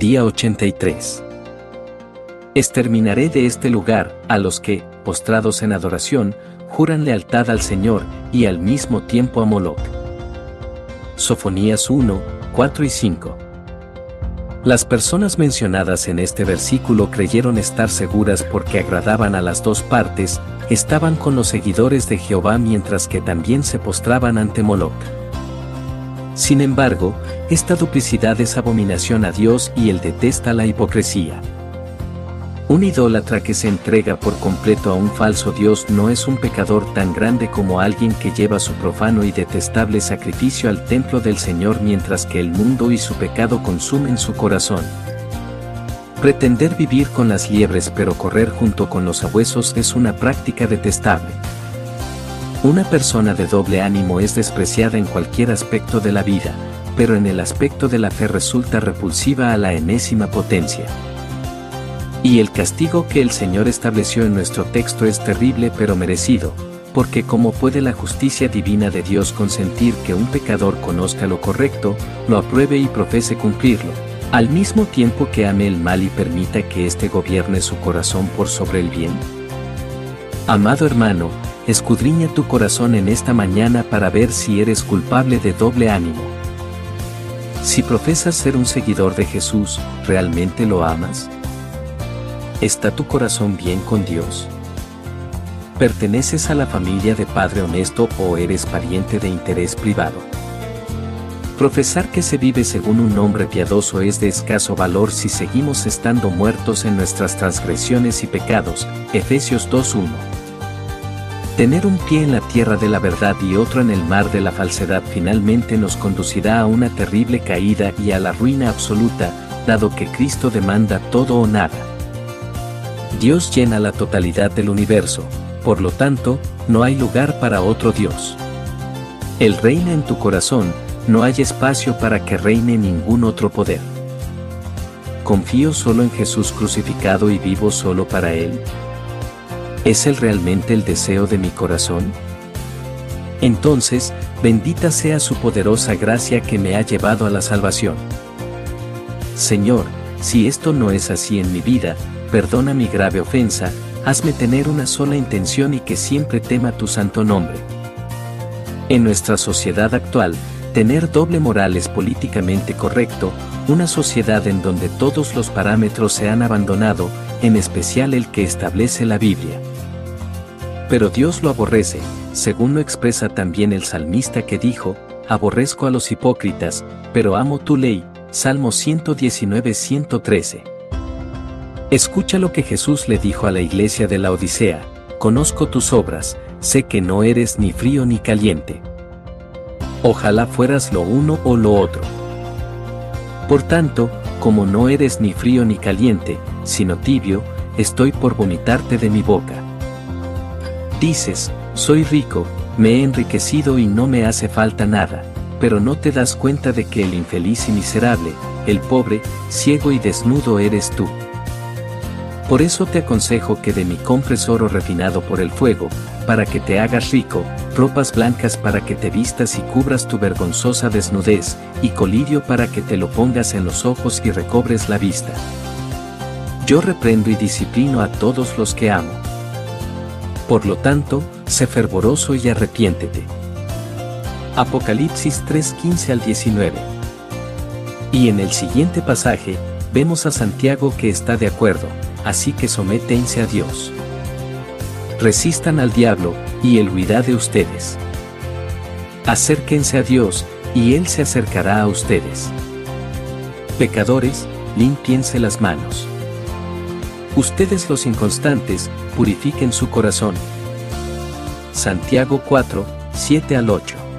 Día 83. Exterminaré de este lugar a los que, postrados en adoración, juran lealtad al Señor y al mismo tiempo a Moloch. Sofonías 1, 4 y 5. Las personas mencionadas en este versículo creyeron estar seguras porque agradaban a las dos partes, estaban con los seguidores de Jehová mientras que también se postraban ante Moloch. Sin embargo, esta duplicidad es abominación a Dios y él detesta la hipocresía. Un idólatra que se entrega por completo a un falso Dios no es un pecador tan grande como alguien que lleva su profano y detestable sacrificio al templo del Señor mientras que el mundo y su pecado consumen su corazón. Pretender vivir con las liebres pero correr junto con los abuesos es una práctica detestable. Una persona de doble ánimo es despreciada en cualquier aspecto de la vida, pero en el aspecto de la fe resulta repulsiva a la enésima potencia. Y el castigo que el Señor estableció en nuestro texto es terrible pero merecido, porque como puede la justicia divina de Dios consentir que un pecador conozca lo correcto, lo apruebe y profese cumplirlo, al mismo tiempo que ame el mal y permita que éste gobierne su corazón por sobre el bien? Amado hermano, escudriña tu corazón en esta mañana para ver si eres culpable de doble ánimo. Si profesas ser un seguidor de Jesús, ¿realmente lo amas? ¿Está tu corazón bien con Dios? ¿Perteneces a la familia de Padre honesto o eres pariente de interés privado? Profesar que se vive según un hombre piadoso es de escaso valor si seguimos estando muertos en nuestras transgresiones y pecados. Efesios 2.1. Tener un pie en la tierra de la verdad y otro en el mar de la falsedad finalmente nos conducirá a una terrible caída y a la ruina absoluta, dado que Cristo demanda todo o nada. Dios llena la totalidad del universo, por lo tanto, no hay lugar para otro Dios. Él reina en tu corazón, no hay espacio para que reine ningún otro poder. ¿Confío solo en Jesús crucificado y vivo solo para Él? ¿Es Él realmente el deseo de mi corazón? Entonces, bendita sea su poderosa gracia que me ha llevado a la salvación. Señor, si esto no es así en mi vida, perdona mi grave ofensa, hazme tener una sola intención y que siempre tema tu santo nombre. En nuestra sociedad actual, tener doble moral es políticamente correcto, una sociedad en donde todos los parámetros se han abandonado, en especial el que establece la Biblia. Pero Dios lo aborrece, según lo expresa también el salmista que dijo, aborrezco a los hipócritas, pero amo tu ley, Salmo 119-113. Escucha lo que Jesús le dijo a la iglesia de la Odisea, conozco tus obras, sé que no eres ni frío ni caliente. Ojalá fueras lo uno o lo otro. Por tanto, como no eres ni frío ni caliente, sino tibio, estoy por vomitarte de mi boca. Dices, soy rico, me he enriquecido y no me hace falta nada, pero no te das cuenta de que el infeliz y miserable, el pobre, ciego y desnudo eres tú. Por eso te aconsejo que de mí compres oro refinado por el fuego, para que te hagas rico, ropas blancas para que te vistas y cubras tu vergonzosa desnudez, y colirio para que te lo pongas en los ojos y recobres la vista. Yo reprendo y disciplino a todos los que amo. Por lo tanto, sé fervoroso y arrepiéntete. Apocalipsis 3:15 al 19. Y en el siguiente pasaje, vemos a Santiago que está de acuerdo, así que sométense a Dios. Resistan al diablo, y él huirá de ustedes. Acérquense a Dios, y Él se acercará a ustedes. Pecadores, limpiense las manos. Ustedes los inconstantes, purifiquen su corazón. Santiago 4, 7 al 8.